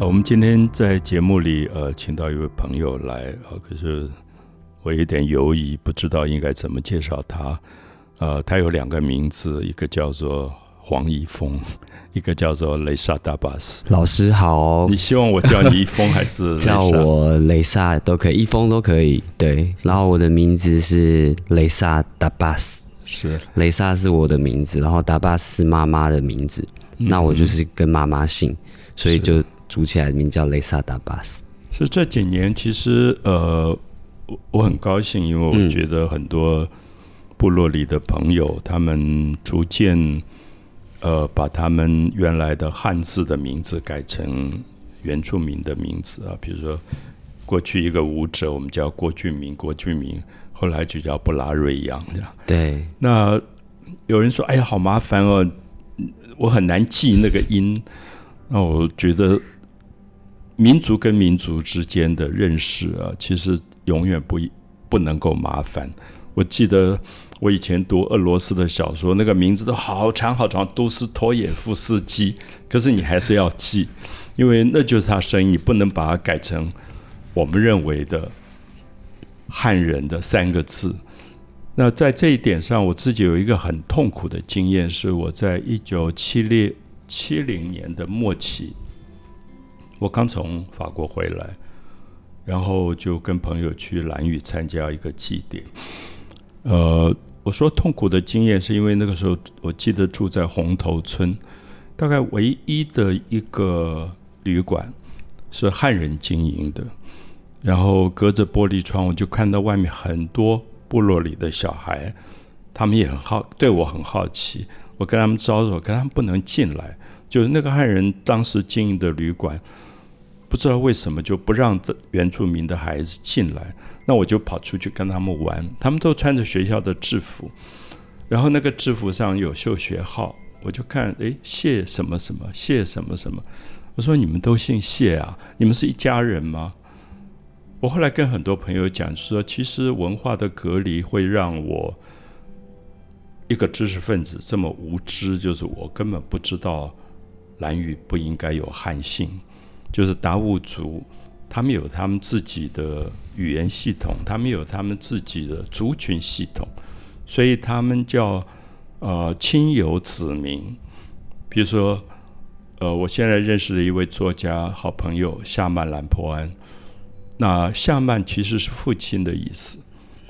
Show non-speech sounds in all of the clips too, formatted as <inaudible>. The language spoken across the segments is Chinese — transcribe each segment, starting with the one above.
我们今天在节目里，呃，请到一位朋友来，呃，可是我有点犹疑，不知道应该怎么介绍他。呃，他有两个名字，一个叫做黄一峰，<laughs> 一个叫做雷萨达巴斯。老师好，你希望我叫你一峰还是 <laughs> 叫我雷萨都可以，一峰都可以。对，然后我的名字是雷萨达巴斯，是。雷萨是我的名字，然后达巴斯是妈妈的名字，那我就是跟妈妈姓，所以就。组起来名叫雷萨达巴斯，是这几年其实呃，我我很高兴，因为我觉得很多部落里的朋友，他们逐渐呃把他们原来的汉字的名字改成原住民的名字啊，比如说过去一个舞者，我们叫郭俊明，郭俊明，后来就叫布拉瑞扬这样。对，那有人说：“哎呀，好麻烦哦，我很难记那个音。”那我觉得。民族跟民族之间的认识啊，其实永远不不能够麻烦。我记得我以前读俄罗斯的小说，那个名字都好长好长，都是托耶夫斯基，可是你还是要记，因为那就是他声音，你不能把它改成我们认为的汉人的三个字。那在这一点上，我自己有一个很痛苦的经验，是我在一九七六七零年的末期。我刚从法国回来，然后就跟朋友去兰屿参加一个祭典。呃，我说痛苦的经验是因为那个时候我记得住在红头村，大概唯一的一个旅馆是汉人经营的，然后隔着玻璃窗我就看到外面很多部落里的小孩，他们也很好对我很好奇，我跟他们招手，跟他们不能进来，就是那个汉人当时经营的旅馆。不知道为什么就不让这原住民的孩子进来，那我就跑出去跟他们玩。他们都穿着学校的制服，然后那个制服上有绣学号，我就看，哎，谢什么什么，谢什么什么。我说你们都姓谢啊？你们是一家人吗？我后来跟很多朋友讲说，其实文化的隔离会让我一个知识分子这么无知，就是我根本不知道蓝语不应该有汉姓。就是达悟族，他们有他们自己的语言系统，他们有他们自己的族群系统，所以他们叫呃亲友子民。比如说，呃，我现在认识的一位作家好朋友夏曼兰坡安，那夏曼其实是父亲的意思。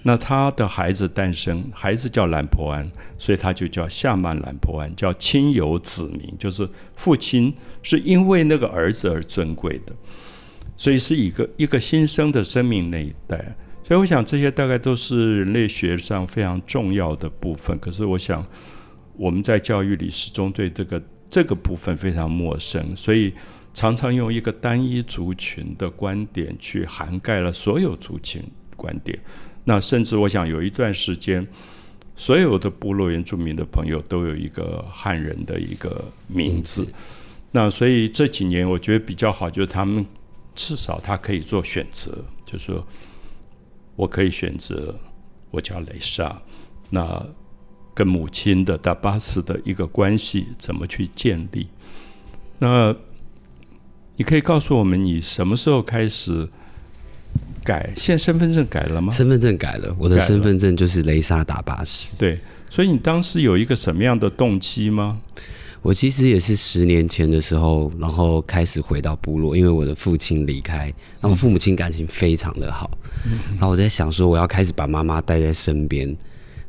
那他的孩子诞生，孩子叫兰坡安，所以他就叫夏曼兰坡安，叫亲友子民，就是父亲是因为那个儿子而尊贵的，所以是一个一个新生的生命那一代。所以我想这些大概都是人类学上非常重要的部分。可是我想我们在教育里始终对这个这个部分非常陌生，所以常常用一个单一族群的观点去涵盖了所有族群观点。那甚至我想有一段时间，所有的部落原住民的朋友都有一个汉人的一个名字。那所以这几年我觉得比较好，就是他们至少他可以做选择，就是说我可以选择我叫雷莎，那跟母亲的达巴斯的一个关系怎么去建立？那你可以告诉我们，你什么时候开始？改，现在身份证改了吗？身份证改了，我的身份证就是雷莎打巴斯。对，所以你当时有一个什么样的动机吗？我其实也是十年前的时候，然后开始回到部落，因为我的父亲离开，然后父母亲感情非常的好，然后我在想说，我要开始把妈妈带在身边。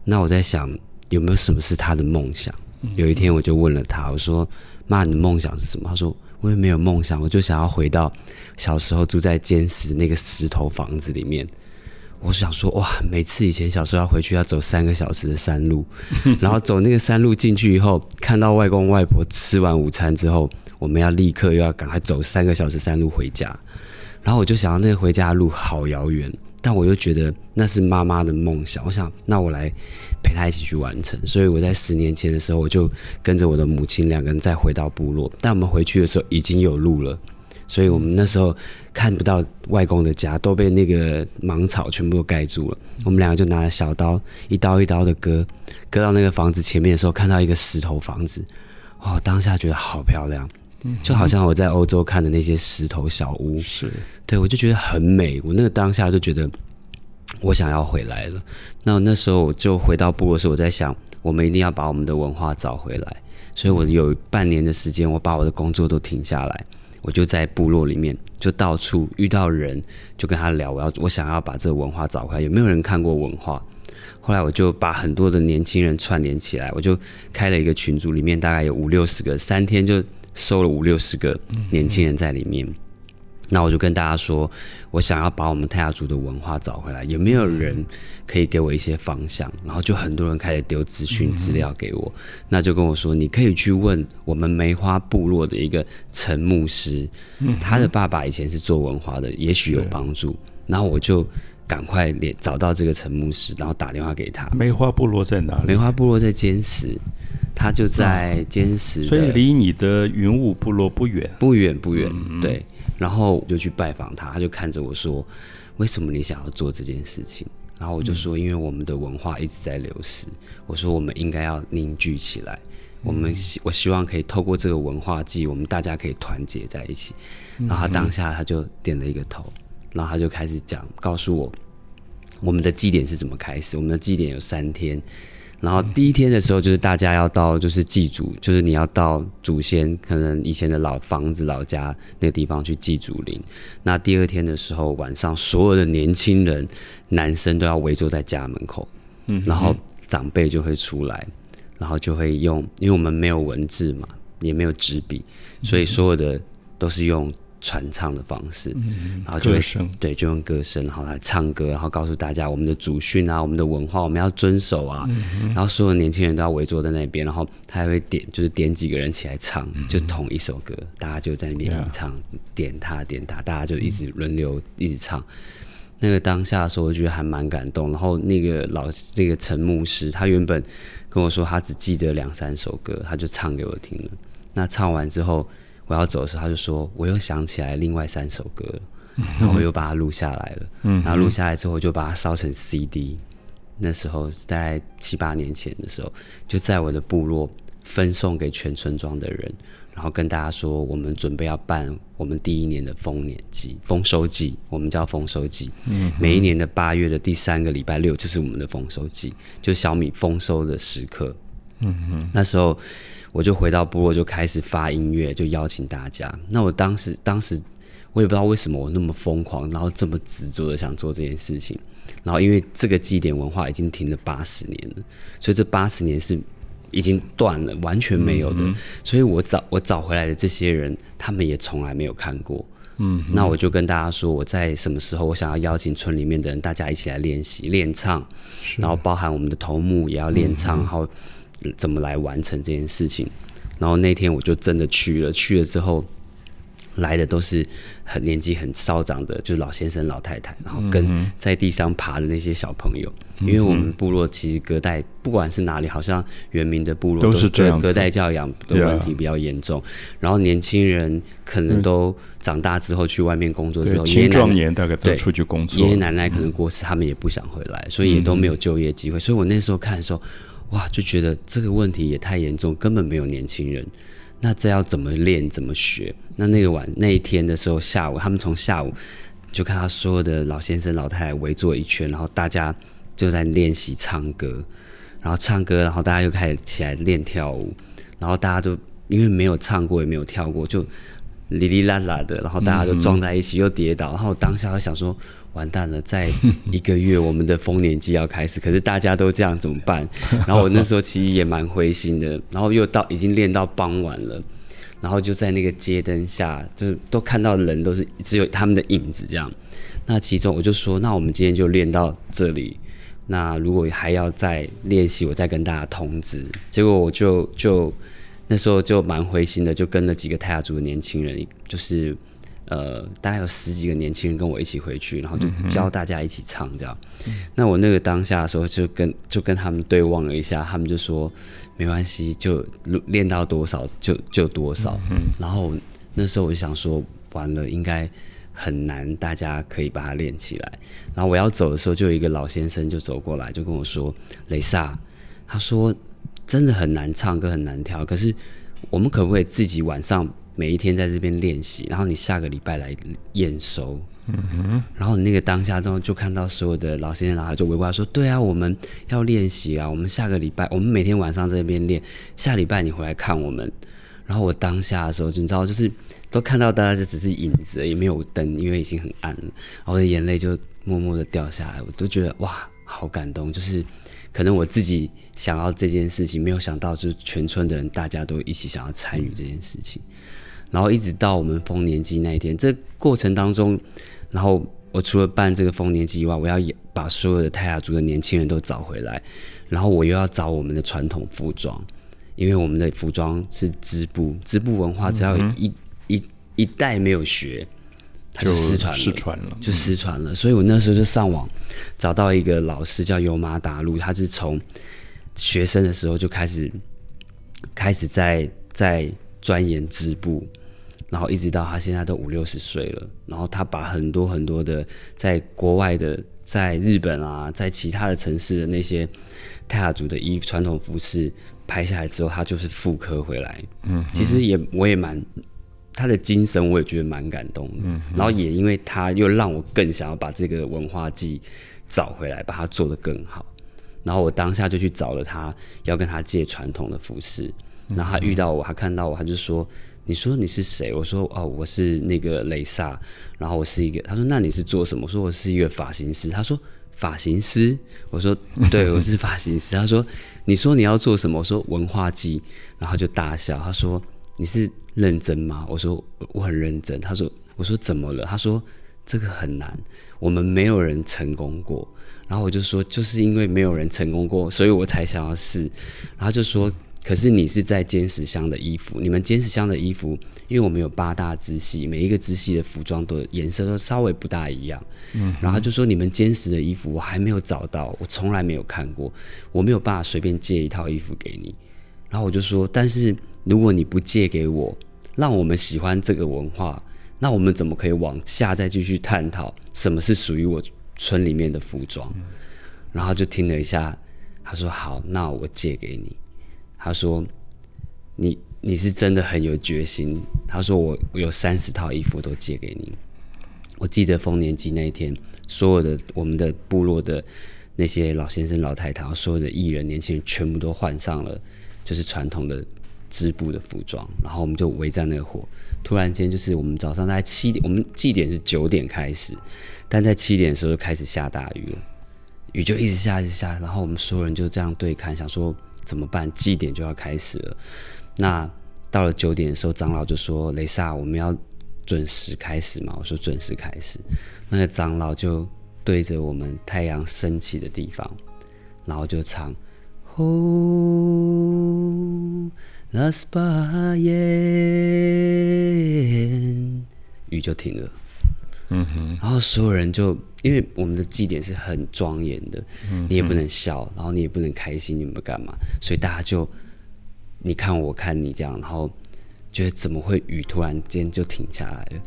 那我在想，有没有什么是他的梦想？有一天我就问了他，我说：“妈，你的梦想是什么？”他说。我也没有梦想，我就想要回到小时候住在坚石那个石头房子里面。我想说，哇，每次以前小时候要回去要走三个小时的山路，<laughs> 然后走那个山路进去以后，看到外公外婆吃完午餐之后，我们要立刻又要赶快走三个小时山路回家。然后我就想到那个回家的路好遥远，但我又觉得那是妈妈的梦想。我想，那我来陪他一起去完成。所以我在十年前的时候，我就跟着我的母亲两个人再回到部落。但我们回去的时候已经有路了，所以我们那时候看不到外公的家，都被那个芒草全部都盖住了。我们两个就拿着小刀，一刀一刀的割，割到那个房子前面的时候，看到一个石头房子，哦，当下觉得好漂亮，就好像我在欧洲看的那些石头小屋，是对我就觉得很美。我那个当下就觉得我想要回来了。那那时候我就回到部落时，我在想，我们一定要把我们的文化找回来。所以我有半年的时间，我把我的工作都停下来，我就在部落里面，就到处遇到人，就跟他聊，我要我想要把这个文化找回来。有没有人看过文化？后来我就把很多的年轻人串联起来，我就开了一个群组，里面大概有五六十个，三天就收了五六十个年轻人在里面。那我就跟大家说，我想要把我们泰雅族的文化找回来，有没有人可以给我一些方向？然后就很多人开始丢资讯资料给我，那就跟我说，你可以去问我们梅花部落的一个陈牧师，他的爸爸以前是做文化的，也许有帮助。然后我就赶快连找到这个陈牧师，然后打电话给他。梅花部落在哪里？梅花部落在坚石，他就在坚石的，所以离你的云雾部落不远。不远不远，对。然后我就去拜访他，他就看着我说：“为什么你想要做这件事情？”然后我就说：“因为我们的文化一直在流失。”我说：“我们应该要凝聚起来。我们希我希望可以透过这个文化祭，我们大家可以团结在一起。”然后他当下他就点了一个头，然后他就开始讲，告诉我我们的祭典是怎么开始。我们的祭典有三天。然后第一天的时候，就是大家要到，就是祭祖，就是你要到祖先可能以前的老房子、老家那个地方去祭祖灵。那第二天的时候，晚上所有的年轻人、男生都要围坐在家门口，嗯，然后长辈就会出来，然后就会用，因为我们没有文字嘛，也没有纸笔，所以所有的都是用。传唱的方式，然后就会对，就用歌声，然后来唱歌，然后告诉大家我们的祖训啊，我们的文化我们要遵守啊。然后所有年轻人都要围坐在那边，然后他还会点，就是点几个人起来唱，就同一首歌，大家就在那边唱，点他点他，大家就一直轮流一直唱。那个当下的时候，我觉得还蛮感动。然后那个老那个陈牧师，他原本跟我说他只记得两三首歌，他就唱给我听了。那唱完之后。我要走的时候，他就说：“我又想起来另外三首歌了，然后我又把它录下来了。然后录下来之后，就把它烧成 CD。那时候在七八年前的时候，就在我的部落分送给全村庄的人，然后跟大家说，我们准备要办我们第一年的丰年祭、丰收祭，我们叫丰收祭。每一年的八月的第三个礼拜六，就是我们的丰收祭，就小米丰收的时刻。那时候。我就回到部落，就开始发音乐，就邀请大家。那我当时，当时我也不知道为什么我那么疯狂，然后这么执着的想做这件事情。然后因为这个祭典文化已经停了八十年了，所以这八十年是已经断了，完全没有的。所以我找我找回来的这些人，他们也从来没有看过。嗯，那我就跟大家说，我在什么时候，我想要邀请村里面的人，大家一起来练习练唱，然后包含我们的头目也要练唱，然后。怎么来完成这件事情？然后那天我就真的去了，去了之后来的都是很年纪很稍长的，就是老先生、老太太，然后跟在地上爬的那些小朋友。因为我们部落其实隔代，不管是哪里，好像原民的部落都是这样，隔代教养的问题比较严重。然后年轻人可能都长大之后去外面工作之后，青壮年大概都出去工作，爷爷奶奶可能过世，他们也不想回来，所以也都没有就业机会。所以我那时候看的时候。哇，就觉得这个问题也太严重，根本没有年轻人。那这要怎么练，怎么学？那那个晚那一天的时候，下午他们从下午就看他所有的老先生、老太太围坐一圈，然后大家就在练习唱歌，然后唱歌，然后大家又开始起来练跳舞，然后大家都因为没有唱过，也没有跳过，就哩哩啦啦的，然后大家就撞在一起，又跌倒，然后当下我想说。完蛋了，在一个月我们的丰年祭要开始，可是大家都这样怎么办？<laughs> 然后我那时候其实也蛮灰心的，然后又到已经练到傍晚了，然后就在那个街灯下，就是都看到人都是只有他们的影子这样。那其中我就说，那我们今天就练到这里，那如果还要再练习，我再跟大家通知。结果我就就那时候就蛮灰心的，就跟了几个泰雅族的年轻人，就是。呃，大概有十几个年轻人跟我一起回去，然后就教大家一起唱这样。那我那个当下的时候，就跟就跟他们对望了一下，他们就说没关系，就练到多少就就多少。然后那时候我就想说，完了应该很难，大家可以把它练起来。然后我要走的时候，就有一个老先生就走过来，就跟我说：“雷萨，他说真的很难唱歌，很难跳，可是我们可不可以自己晚上？”每一天在这边练习，然后你下个礼拜来验收。嗯哼。然后你那个当下之后，就看到所有的老先生老太就围过来说：“对啊，我们要练习啊，我们下个礼拜，我们每天晚上在那边练，下礼拜你回来看我们。”然后我当下的时候，你知道，就是都看到大家就只是影子，也没有灯，因为已经很暗了。然后我的眼泪就默默的掉下来，我都觉得哇，好感动。就是可能我自己想要这件事情，没有想到，就是全村的人大家都一起想要参与这件事情。然后一直到我们丰年祭那一天，这过程当中，然后我除了办这个丰年祭以外，我要把所有的泰雅族的年轻人都找回来，然后我又要找我们的传统服装，因为我们的服装是织布，织布文化只要一一一代没有学，它就失传了，失传了，就失传了。所以我那时候就上网找到一个老师叫尤马达路，他是从学生的时候就开始开始在在钻研织布。然后一直到他现在都五六十岁了，然后他把很多很多的在国外的，在日本啊，在其他的城市的那些泰雅族的衣传统服饰拍下来之后，他就是复刻回来。嗯，其实也我也蛮他的精神，我也觉得蛮感动的。嗯，然后也因为他又让我更想要把这个文化祭找回来，把它做得更好。然后我当下就去找了他，要跟他借传统的服饰。然后他遇到我，他看到我，他就说。你说你是谁？我说哦，我是那个雷萨，然后我是一个。他说那你是做什么？我说我是一个发型师。他说发型师？我说对，我是发型师。他说你说你要做什么？我说文化祭，然后就大笑。他说你是认真吗？我说我很认真。他说我说怎么了？他说这个很难，我们没有人成功过。然后我就说就是因为没有人成功过，所以我才想要试。然后就说。可是你是在坚石乡的衣服，你们坚石乡的衣服，因为我们有八大支系，每一个支系的服装都颜色都稍微不大一样。嗯，然后就说你们坚石的衣服我还没有找到，我从来没有看过，我没有办法随便借一套衣服给你。然后我就说，但是如果你不借给我，让我们喜欢这个文化，那我们怎么可以往下再继续探讨什么是属于我村里面的服装？然后就听了一下，他说好，那我借给你。他说：“你你是真的很有决心。”他说：“我我有三十套衣服都借给你。”我记得丰年祭那一天，所有的我们的部落的那些老先生、老太太，所有的艺人、年轻人，全部都换上了就是传统的织布的服装，然后我们就围在那个火。突然间，就是我们早上大概七点，我们祭典是九点开始，但在七点的时候就开始下大雨了，雨就一直下，一直下，然后我们所有人就这样对看，想说。怎么办？祭典就要开始了。那到了九点的时候，长老就说：“雷萨，我们要准时开始嘛？”我说：“准时开始。”那个长老就对着我们太阳升起的地方，然后就唱：“吼，拉斯巴耶。”雨就停了。嗯哼。然后所有人就。因为我们的祭典是很庄严的，你也不能笑，然后你也不能开心，你们干嘛？所以大家就你看我看你这样，然后觉得怎么会雨突然间就停下来了？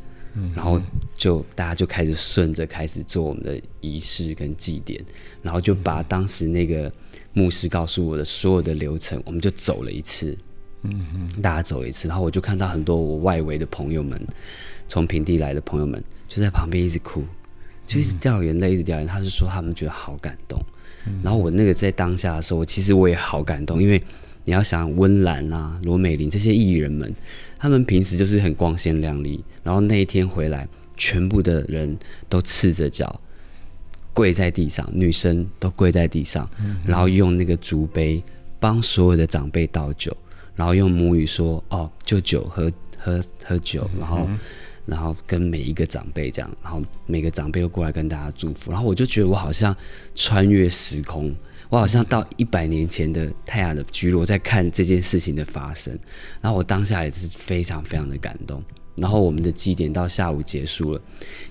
然后就大家就开始顺着开始做我们的仪式跟祭典，然后就把当时那个牧师告诉我的所有的流程，我们就走了一次。嗯哼，大家走一次，然后我就看到很多我外围的朋友们，从平地来的朋友们，就在旁边一直哭。就一直掉眼泪，一直掉眼泪。他就说他们觉得好感动，然后我那个在当下的时候，我其实我也好感动，因为你要想温岚啊、罗美玲这些艺人们，他们平时就是很光鲜亮丽，然后那一天回来，全部的人都赤着脚跪在地上，女生都跪在地上，然后用那个竹杯帮所有的长辈倒酒，然后用母语说：“哦，就酒喝喝喝酒。”然后。然后跟每一个长辈这样，然后每个长辈又过来跟大家祝福，然后我就觉得我好像穿越时空，我好像到一百年前的泰雅的居落，在看这件事情的发生，然后我当下也是非常非常的感动。然后我们的祭典到下午结束了，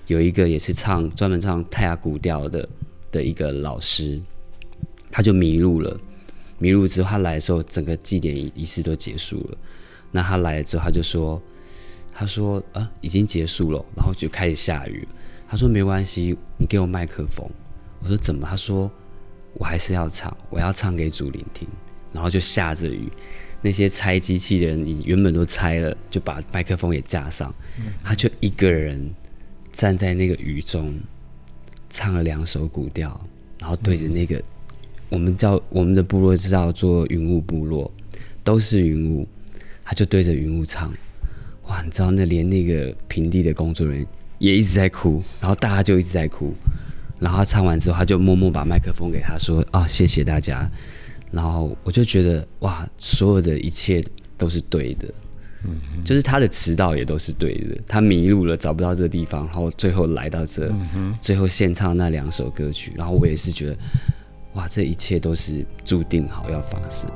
有一个也是唱专门唱泰雅古调的的一个老师，他就迷路了。迷路之后，他来的时候，整个祭典仪式都结束了。那他来了之后，他就说：“他说啊，已经结束了。”然后就开始下雨。他说：“没关系，你给我麦克风。”我说：“怎么？”他说：“我还是要唱，我要唱给主灵听。”然后就下着雨。那些拆机器的人，你原本都拆了，就把麦克风也架上，他就一个人站在那个雨中，唱了两首古调，然后对着那个我们叫我们的部落叫做云雾部落，都是云雾，他就对着云雾唱，哇，你知道那连那个平地的工作人员也一直在哭，然后大家就一直在哭，然后他唱完之后，他就默默把麦克风给他说啊，谢谢大家。然后我就觉得哇，所有的一切都是对的，嗯，就是他的迟到也都是对的，他迷路了找不到这个地方，然后最后来到这，最后献唱那两首歌曲，然后我也是觉得哇，这一切都是注定好要发生。